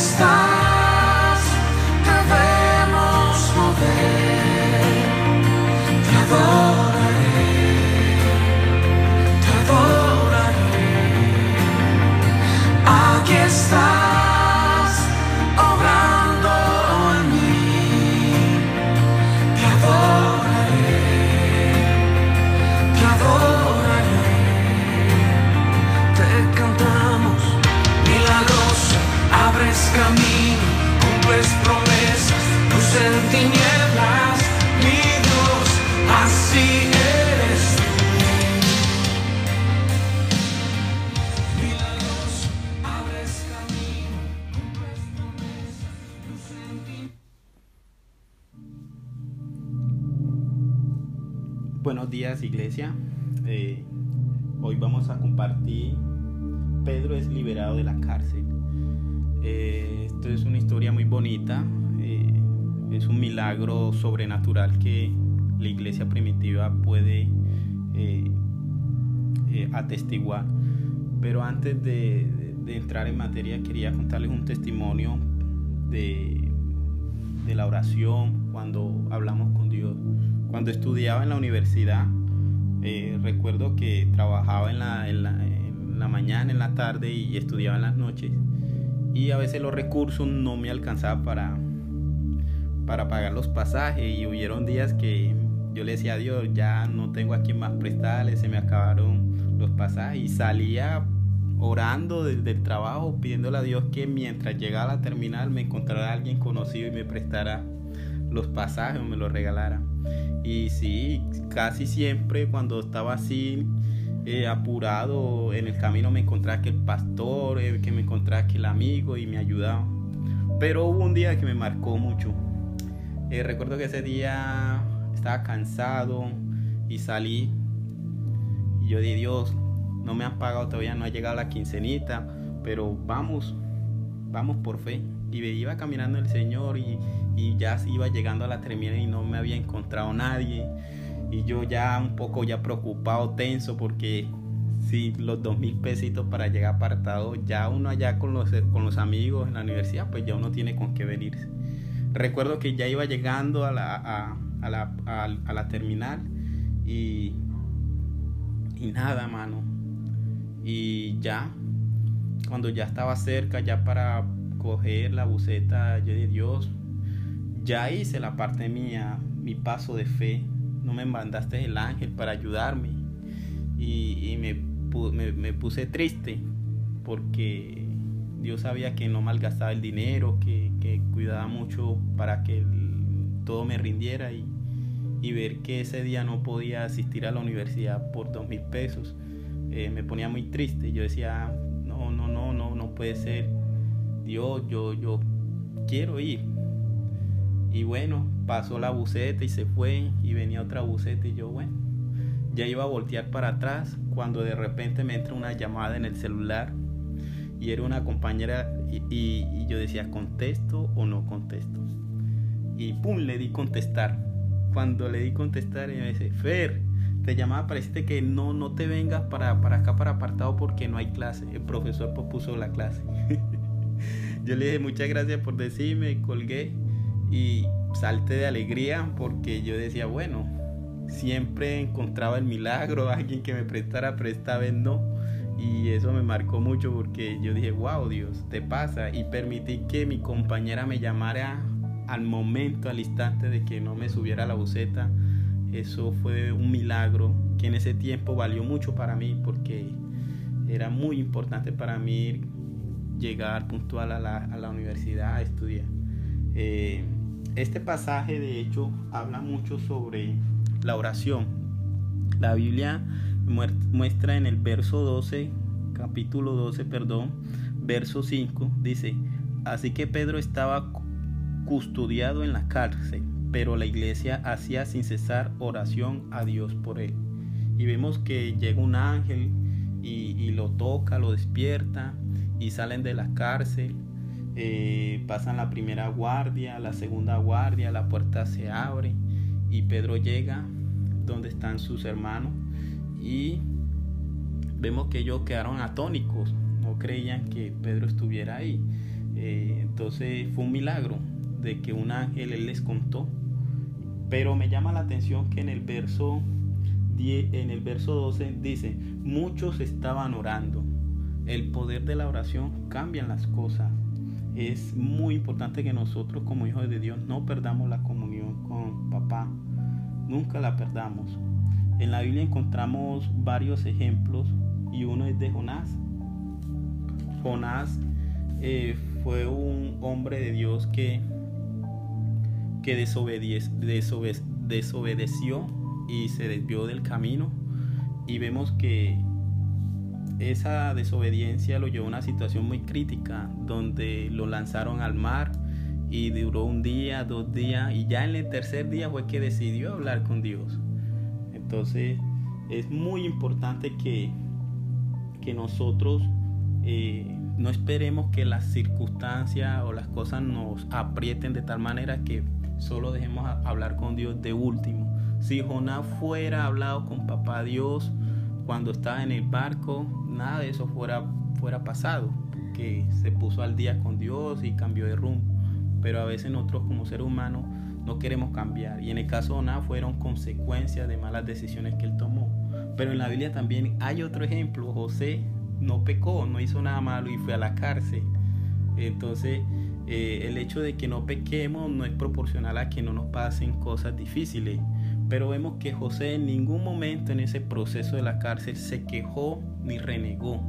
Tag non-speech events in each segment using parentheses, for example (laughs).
stop. Buenos días iglesia. Eh, hoy vamos a compartir Pedro es liberado de la cárcel. Eh, esto es una historia muy bonita. eh, es un milagro sobrenatural que la iglesia primitiva puede atestiguar. Pero antes de entrar en materia quería contarles un testimonio de, de la oración cuando hablamos con Dios. Cuando estudiaba en la universidad, eh, recuerdo que trabajaba en la, en, la, mañana, en la tarde y estudiaba en las noches. Y a veces los recursos no me alcanzaban para, para pagar los pasajes. Y hubieron días que yo le decía a Dios, ya no tengo a quién más prestarle, se me acabaron los pasajes. Y salía orando desde el trabajo, pidiéndole a Dios que mientras llegara a la terminal me encontrara alguien conocido y me prestara los pasajes o me los regalara. Y sí, casi siempre cuando estaba así eh, apurado en el camino me encontraba que el pastor, eh, que me encontraba que el amigo y me ayudaba. Pero hubo un día que me marcó mucho. Eh, recuerdo que ese día estaba cansado y salí y yo dije, Dios, no me han pagado todavía, no ha llegado la quincenita, pero vamos, vamos por fe. Y me iba caminando el Señor y, y ya iba llegando a la terminal y no me había encontrado nadie. Y yo ya un poco ya preocupado, tenso, porque si los dos mil pesitos para llegar apartado, ya uno allá con los, con los amigos en la universidad, pues ya uno tiene con qué venirse. Recuerdo que ya iba llegando a la, a, la, a la terminal y, y nada, mano. Y ya, cuando ya estaba cerca, ya para coger la buceta, yo dije, Dios, ya hice la parte mía, mi paso de fe. No me mandaste el ángel para ayudarme. Y, me, pu- me, me puse triste porque Dios sabía que no malgastaba el dinero, que, cuidaba mucho para que todo me rindiera y, y ver que ese día no podía asistir a la universidad por dos mil pesos eh, me ponía muy triste. Yo decía, no, no, no, no, no puede ser. Dios, yo, yo quiero ir. Y bueno, pasó la buceta y se fue y venía otra buceta y yo, bueno, ya iba a voltear para atrás cuando de repente me entra una llamada en el celular y era una compañera y, yo decía, ¿contesto o no contesto? Y pum, le di contestar. Cuando le di contestar, ella me dice, Fer, te llamaba, parece que no, no te vengas para, para acá, para apartado, porque no hay clase. El profesor propuso la clase. (laughs) yo le dije, muchas gracias por decirme, colgué y salté de alegría porque yo decía, bueno, siempre encontraba el milagro, (laughs) alguien que me prestara, pero esta vez no. Y eso me marcó mucho porque yo dije, wow, Dios, te pasa. Y permití que mi compañera me llamara al momento, al instante de que no me subiera a la buceta. Eso fue un milagro que en ese tiempo valió mucho para mí porque era muy importante para mí llegar puntual a la, a la universidad a estudiar. Eh, este pasaje de hecho habla mucho sobre la oración. La Biblia muestra en el verso 12, capítulo 12, perdón, verso 5, dice, así que Pedro estaba cu- custodiado en la cárcel, pero la iglesia hacía sin cesar oración a Dios por él. Y vemos que llega un ángel y, y lo toca, lo despierta y salen de la cárcel. Eh, pasan la primera guardia, la segunda guardia, la puerta se abre y Pedro llega donde están sus hermanos y vemos que ellos quedaron atónicos, no creían que Pedro estuviera ahí. Eh, entonces fue un milagro de que un ángel él les contó. Pero me llama la atención que en el verso en el verso 12 dice, muchos estaban orando. El poder de la oración cambia las cosas. Es muy importante que nosotros como hijos de Dios no perdamos la comunión con papá. Nunca la perdamos. En la Biblia encontramos varios ejemplos y uno es de Jonás. Jonás eh, fue un hombre de Dios que, que desobedeció y se desvió del camino y vemos que esa desobediencia lo llevó a una situación muy crítica donde lo lanzaron al mar y duró un día, dos días y ya en el tercer día fue que decidió hablar con Dios. Entonces es muy importante que, que nosotros eh, no esperemos que las circunstancias o las cosas nos aprieten de tal manera que solo dejemos hablar con Dios de último si Jonás fuera hablado con papá Dios cuando estaba en el barco, nada de eso fuera, fuera pasado, que se puso al día con Dios y cambió de rumbo. Pero a veces nosotros como seres humanos no queremos cambiar. Y en el caso de Jonás fueron consecuencias de malas decisiones que él tomó. Pero en la Biblia también hay otro ejemplo. José no pecó, no hizo nada malo y fue a la cárcel. Entonces, eh, el hecho de que no pequemos no es proporcional a que no nos pasen cosas difíciles. Pero vemos que José en ningún momento en ese proceso de la cárcel se quejó ni renegó.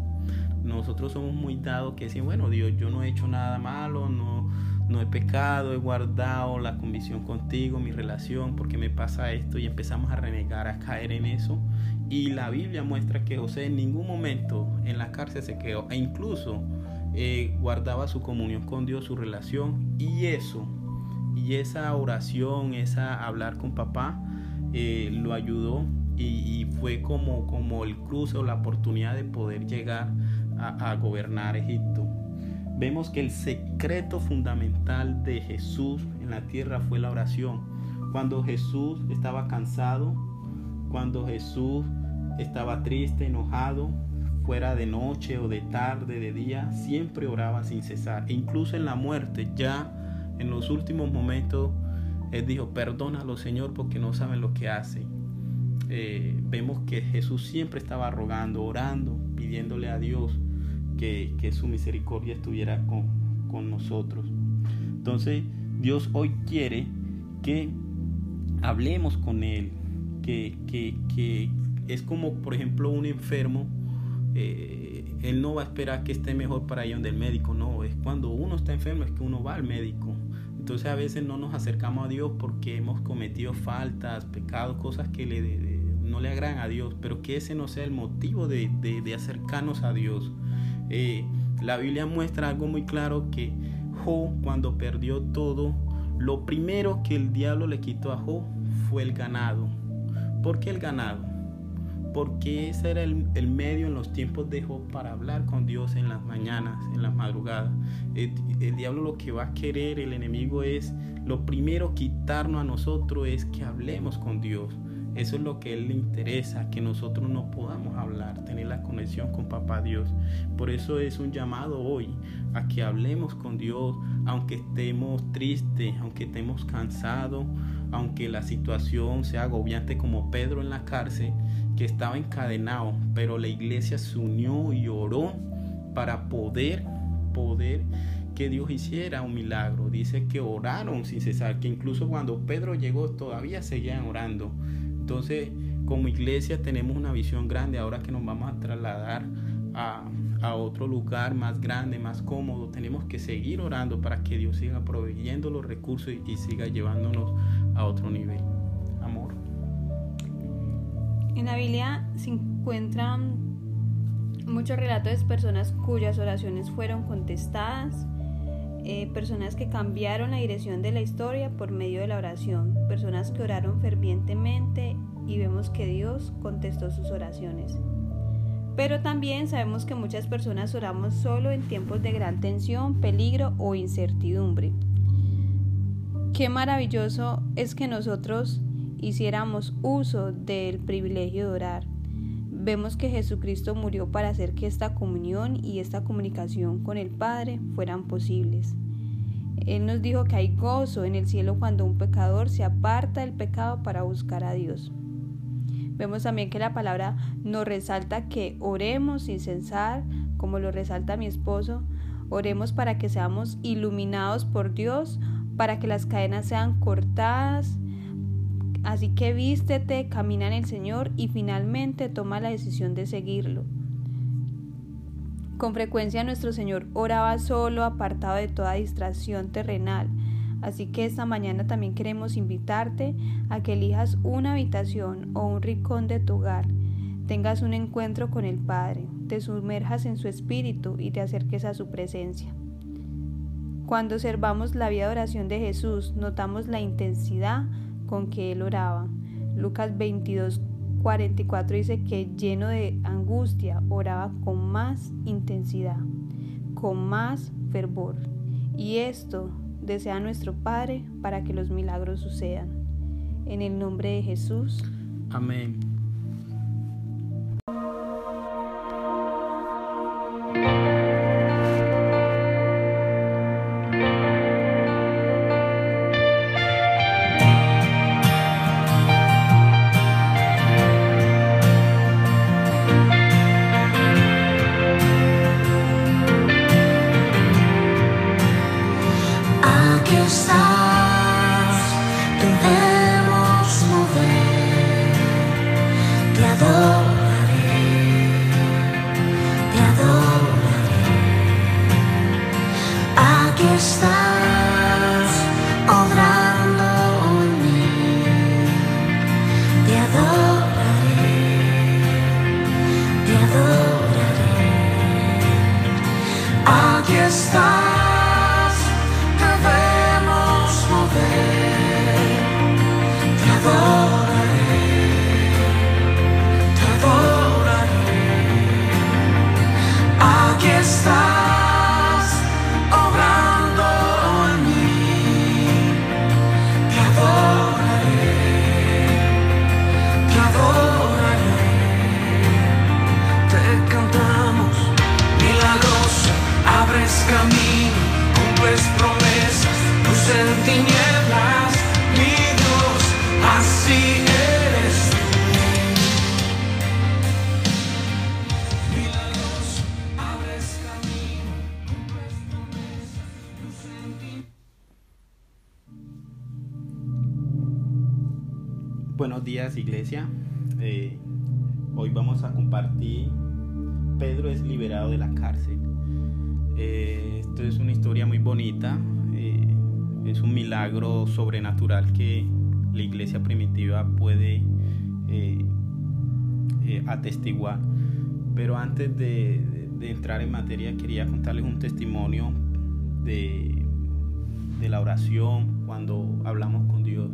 Nosotros somos muy dados que decimos, bueno, Dios, yo no he hecho nada malo, no, no he pecado, he guardado la convicción contigo, mi relación, porque me pasa esto y empezamos a renegar, a caer en eso. Y la Biblia muestra que José en ningún momento en la cárcel se quedó e incluso eh, guardaba su comunión con Dios, su relación y eso, y esa oración, esa hablar con papá, eh, lo ayudó y, fue como, como el cruce o la oportunidad de poder llegar a, gobernar Egipto. Vemos que el secreto fundamental de Jesús en la tierra fue la oración. Cuando Jesús estaba cansado, cuando Jesús estaba triste, enojado, fuera de noche o de tarde, de día, siempre oraba sin cesar. E incluso en la muerte, ya en los últimos momentos, él dijo, perdónalo Señor porque no saben lo que hacen. Eh, vemos que Jesús siempre estaba rogando, orando, pidiéndole a Dios que, su misericordia estuviera con, con nosotros. Entonces Dios hoy quiere que hablemos con Él, que, que, es como por ejemplo un enfermo, eh, Él no va a esperar que esté mejor para ir donde el médico, no, es cuando uno está enfermo es que uno va al médico entonces a veces no nos acercamos a Dios porque hemos cometido faltas, pecados, cosas que no le agradan a Dios, pero que ese no sea el motivo de, acercarnos a Dios. Eh, la Biblia muestra algo muy claro que Jo cuando perdió todo, lo primero que el diablo le quitó a Jo fue el ganado. ¿Por qué el ganado? Porque ese era el, medio en los tiempos de Job para hablar con Dios en las mañanas, en las madrugadas. El, el, diablo lo que va a querer, el enemigo es, lo primero quitarnos a nosotros es que hablemos con Dios. Eso es lo que él le interesa, que nosotros no podamos hablar, tener la conexión con Papá Dios. Por eso es un llamado hoy a que hablemos con Dios, aunque estemos tristes, aunque estemos cansados, aunque la situación sea agobiante como Pedro en la cárcel, que estaba encadenado, pero la iglesia se unió y oró para poder, poder que Dios hiciera un milagro. Dice que oraron sin cesar, que incluso cuando Pedro llegó todavía seguían orando. Entonces, como iglesia tenemos una visión grande ahora que nos vamos a trasladar a, otro lugar más grande, más cómodo. Tenemos que seguir orando para que Dios siga proveyendo los recursos y, siga llevándonos a otro nivel. En la Biblia se encuentran muchos relatos de personas cuyas oraciones fueron contestadas, eh, personas que cambiaron la dirección de la historia por medio de la oración, personas que oraron fervientemente y vemos que Dios contestó sus oraciones. Pero también sabemos que muchas personas oramos solo en tiempos de gran tensión, peligro o incertidumbre. Qué maravilloso es que nosotros hiciéramos uso del privilegio de orar. vemos que Jesucristo murió para hacer que esta comunión y esta comunicación con el Padre fueran posibles. Él nos dijo que hay gozo en el cielo cuando un pecador se aparta del pecado para buscar a Dios. Vemos también que la palabra nos resalta que oremos sin censar, como lo resalta mi esposo, oremos para que seamos iluminados por Dios, para que las cadenas sean cortadas. Así que vístete, camina en el Señor y finalmente toma la decisión de seguirlo. Con frecuencia nuestro Señor oraba solo, apartado de toda distracción terrenal. Así que esta mañana también queremos invitarte a que elijas una habitación o un rincón de tu hogar, tengas un encuentro con el Padre, te sumerjas en su espíritu y te acerques a su presencia. Cuando observamos la vida de oración de Jesús, notamos la intensidad con que él oraba. Lucas 22, 44 dice que lleno de angustia oraba con más intensidad, con más fervor. Y esto desea nuestro Padre para que los milagros sucedan. En el nombre de Jesús. Amén. Buenos días iglesia. Eh, hoy vamos a compartir Pedro es liberado de la cárcel. Eh, esto es una historia muy bonita. eh, es un milagro sobrenatural que la iglesia primitiva puede atestiguar. Pero antes de entrar en materia quería contarles un testimonio de, de la oración cuando hablamos con Dios.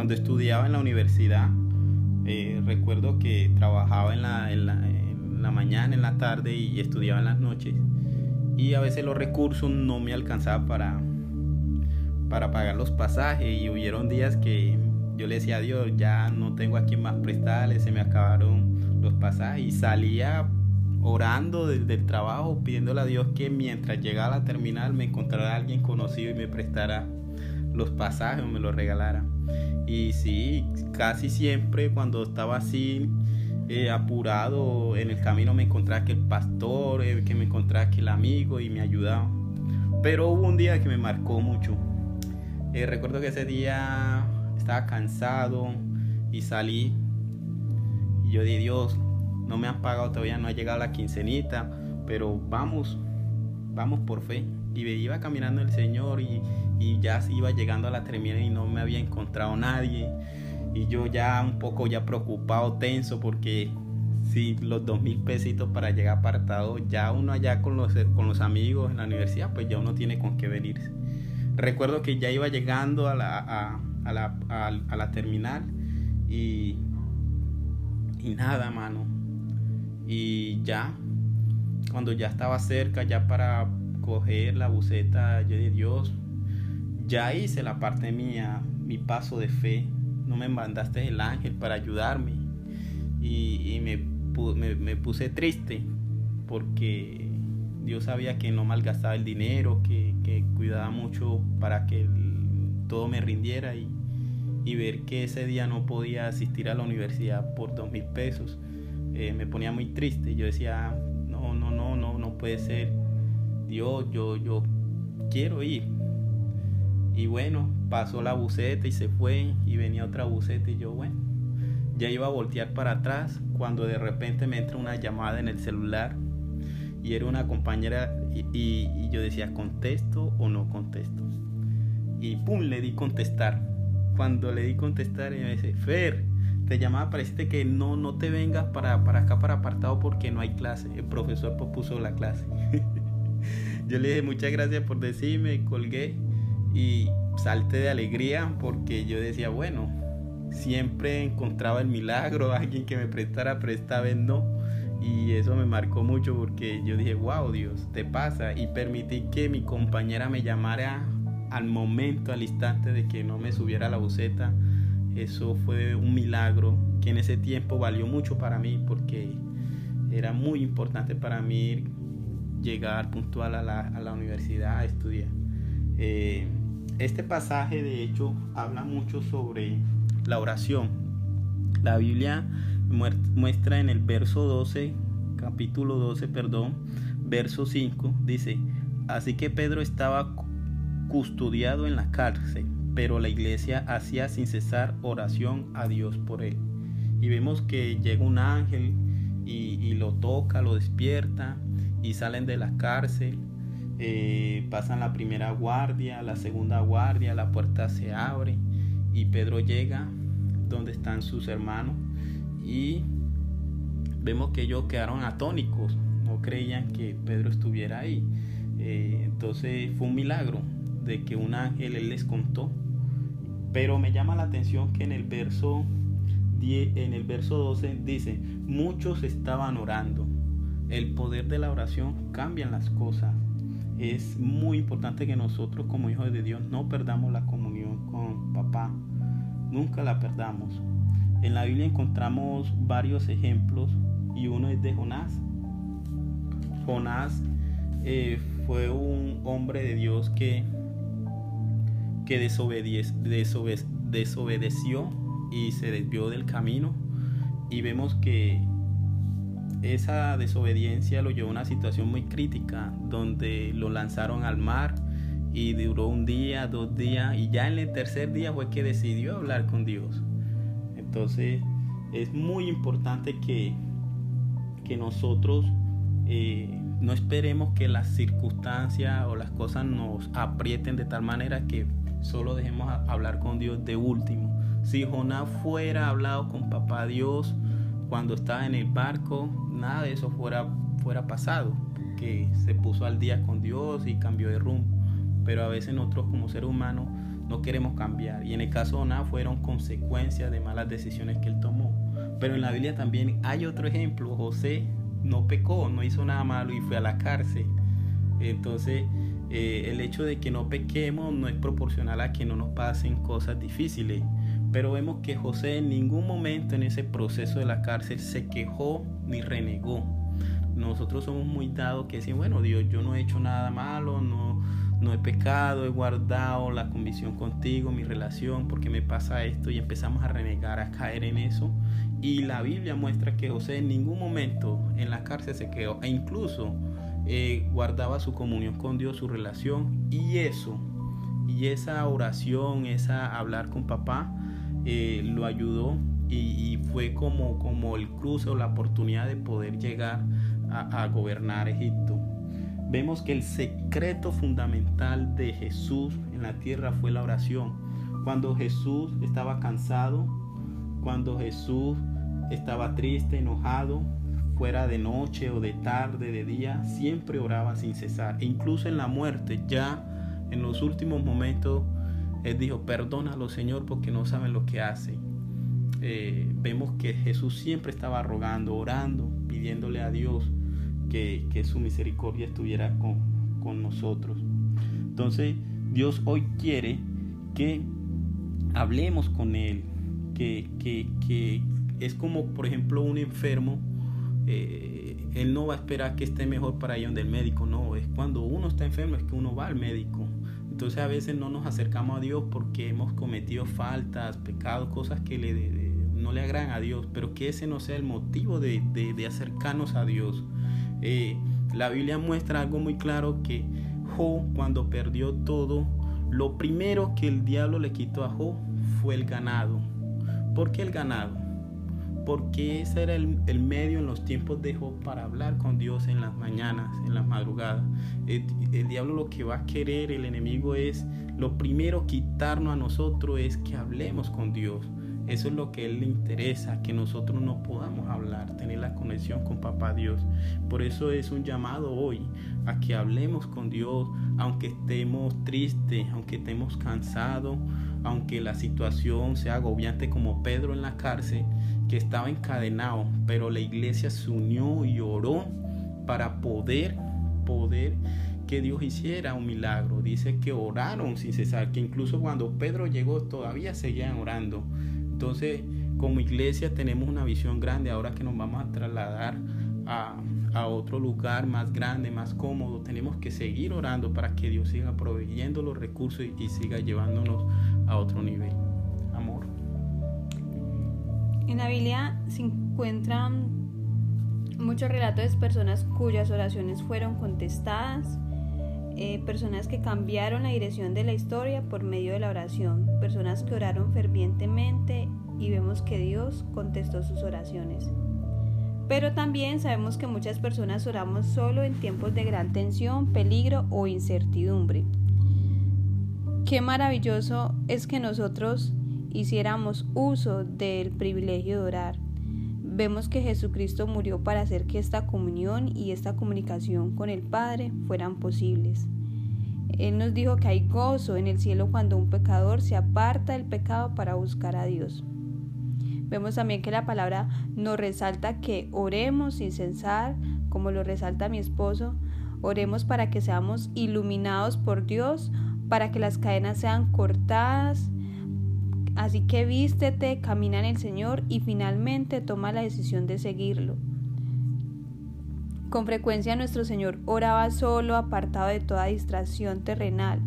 Cuando estudiaba en la universidad, eh, recuerdo que trabajaba en la, en, la, en la mañana, en la tarde y estudiaba en las noches. Y a veces los recursos no me alcanzaban para, para pagar los pasajes. Y hubieron días que yo le decía a Dios, ya no tengo a quien más prestarle, se me acabaron los pasajes. Y salía orando desde el trabajo, pidiéndole a Dios que mientras llegara a la terminal me encontrara alguien conocido y me prestara los pasajes o me los regalara. Y sí, casi siempre cuando estaba así eh, apurado en el camino me encontraba que el pastor, eh, que me encontraba que el amigo y me ayudaba. Pero hubo un día que me marcó mucho. Eh, recuerdo que ese día estaba cansado y salí y yo dije, Dios, no me han pagado todavía, no ha llegado la quincenita, pero vamos, vamos por fe. Y me iba caminando el Señor y, y ya iba llegando a la terminal y no me había encontrado nadie. Y yo ya un poco ya preocupado, tenso, porque si los dos mil pesitos para llegar apartado, ya uno allá con los, con los amigos en la universidad, pues ya uno tiene con qué venirse. Recuerdo que ya iba llegando a la, a, la, a, la terminal y, y nada, mano. Y ya, cuando ya estaba cerca, ya para coger la buceta, yo de Dios, ya hice la parte mía, mi paso de fe. No me mandaste el ángel para ayudarme. Y, me pu- me- me puse triste porque Dios sabía que no malgastaba el dinero, que, cuidaba mucho para que todo me rindiera y, y ver que ese día no podía asistir a la universidad por dos mil pesos eh, me ponía muy triste. Yo decía, no, no, no, no, no puede ser. Dios, yo, yo quiero ir. Y bueno, pasó la buceta y se fue y venía otra buceta y yo, bueno, ya iba a voltear para atrás cuando de repente me entra una llamada en el celular y era una compañera y, yo decía, ¿contesto o no contesto? Y pum, le di contestar. Cuando le di contestar, ella me dice, Fer, te llamaba para decirte que no, no te vengas para, para acá, para apartado, porque no hay clase. El profesor pospuso la clase. (laughs) yo le dije, muchas gracias por decirme, colgué y salté de alegría porque yo decía, bueno, siempre encontraba el milagro, (laughs) alguien que me prestara, pero esta vez no. Y eso me marcó mucho porque yo dije, wow, Dios, te pasa. Y permití que mi compañera me llamara al momento, al instante de que no me subiera a la buceta. Eso fue un milagro que en ese tiempo valió mucho para mí porque era muy importante para mí llegar puntual a la, a la universidad a estudiar. Eh, este pasaje de hecho habla mucho sobre la oración. La Biblia muestra en el verso 12, capítulo 12, perdón, verso 5, dice, así que Pedro estaba cu- custodiado en la cárcel, pero la iglesia hacía sin cesar oración a Dios por él. Y vemos que llega un ángel y, y lo toca, lo despierta y salen de la cárcel. Eh, pasan la primera guardia, la segunda guardia, la puerta se abre y Pedro llega donde están sus hermanos y vemos que ellos quedaron atónicos, no creían que Pedro estuviera ahí. Eh, entonces fue un milagro de que un ángel él les contó. Pero me llama la atención que en el verso 10, en el verso 12 dice, muchos estaban orando. El poder de la oración cambia las cosas. Es muy importante que nosotros como hijos de Dios no perdamos la comunión con papá. Nunca la perdamos. En la Biblia encontramos varios ejemplos y uno es de Jonás. Jonás eh, fue un hombre de Dios que, que desobedeció y se desvió del camino. Y vemos que esa desobediencia lo llevó a una situación muy crítica, donde lo lanzaron al mar y duró un día, dos días, y ya en el tercer día fue que decidió hablar con Dios. Entonces es muy importante que, que nosotros eh, no esperemos que las circunstancias o las cosas nos aprieten de tal manera que solo dejemos hablar con Dios de último. Si Jonás fuera hablado con papá Dios cuando estaba en el barco, nada de eso fuera, fuera pasado, que se puso al día con Dios y cambió de rumbo. Pero a veces nosotros como seres humanos no queremos cambiar. Y en el caso de Jonás fueron consecuencias de malas decisiones que él tomó. Pero en la Biblia también hay otro ejemplo. José no pecó, no hizo nada malo y fue a la cárcel. Entonces, eh, el hecho de que no pequemos no es proporcional a que no nos pasen cosas difíciles. Pero vemos que José en ningún momento en ese proceso de la cárcel se quejó ni renegó. Nosotros somos muy dados que decimos, bueno, Dios, yo no he hecho nada malo, no, no he pecado, he guardado la convicción contigo, mi relación, porque me pasa esto y empezamos a renegar, a caer en eso. Y la Biblia muestra que José en ningún momento en la cárcel se quedó e incluso eh, guardaba su comunión con Dios, su relación y eso, y esa oración, esa hablar con papá, eh, lo ayudó y, fue como, como el cruce o la oportunidad de poder llegar a, a gobernar Egipto. Vemos que el secreto fundamental de Jesús en la tierra fue la oración. Cuando Jesús estaba cansado, cuando Jesús estaba triste, enojado, fuera de noche o de tarde, de día, siempre oraba sin cesar. E incluso en la muerte, ya en los últimos momentos, Él dijo, perdónalo Señor porque no saben lo que hacen. Eh, vemos que Jesús siempre estaba rogando, orando, pidiéndole a Dios que, que su misericordia estuviera con, con nosotros. Entonces, Dios hoy quiere que hablemos con Él, que, que, que es como, por ejemplo, un enfermo eh, él no va a esperar que esté mejor para ir donde el médico, no, es cuando uno está enfermo es que uno va al médico. Entonces a veces no nos acercamos a Dios porque hemos cometido faltas, pecados, cosas que no le agradan a Dios, pero que ese no sea el motivo de, acercarnos a Dios. Eh, la Biblia muestra algo muy claro que Job cuando perdió todo, lo primero que el diablo le quitó a Job fue el ganado. ¿Por qué el ganado? Porque ese era el, medio en los tiempos de Job para hablar con Dios en las mañanas, en las madrugadas. El, diablo lo que va a querer, el enemigo es, lo primero quitarnos a nosotros es que hablemos con Dios. Eso es lo que él le interesa, que nosotros no podamos hablar, tener la conexión con Papá Dios. Por eso es un llamado hoy a que hablemos con Dios, aunque estemos tristes, aunque estemos cansados, aunque la situación sea agobiante como Pedro en la cárcel, que estaba encadenado, pero la iglesia se unió y oró para poder, poder que Dios hiciera un milagro. Dice que oraron sin cesar, que incluso cuando Pedro llegó todavía seguían orando. Entonces, como iglesia tenemos una visión grande ahora que nos vamos a trasladar a, a otro lugar más grande, más cómodo. Tenemos que seguir orando para que Dios siga proveyendo los recursos y, y siga llevándonos a otro nivel. En la Biblia se encuentran muchos relatos de personas cuyas oraciones fueron contestadas, eh, personas que cambiaron la dirección de la historia por medio de la oración, personas que oraron fervientemente y vemos que Dios contestó sus oraciones. Pero también sabemos que muchas personas oramos solo en tiempos de gran tensión, peligro o incertidumbre. Qué maravilloso es que nosotros hiciéramos uso del privilegio de orar. Vemos que Jesucristo murió para hacer que esta comunión y esta comunicación con el Padre fueran posibles. Él nos dijo que hay gozo en el cielo cuando un pecador se aparta del pecado para buscar a Dios. Vemos también que la palabra nos resalta que oremos sin censar, como lo resalta mi esposo, oremos para que seamos iluminados por Dios, para que las cadenas sean cortadas, Así que vístete, camina en el Señor y finalmente toma la decisión de seguirlo. Con frecuencia nuestro Señor oraba solo, apartado de toda distracción terrenal.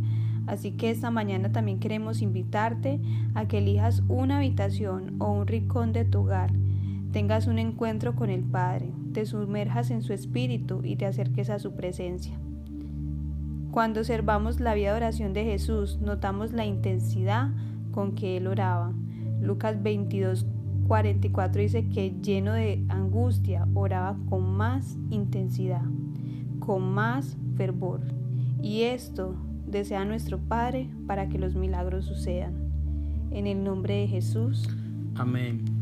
Así que esta mañana también queremos invitarte a que elijas una habitación o un rincón de tu hogar, tengas un encuentro con el Padre, te sumerjas en su espíritu y te acerques a su presencia. Cuando observamos la vida de oración de Jesús, notamos la intensidad con que él oraba. Lucas 22, 44 dice que lleno de angustia oraba con más intensidad, con más fervor. Y esto desea nuestro Padre para que los milagros sucedan. En el nombre de Jesús. Amén.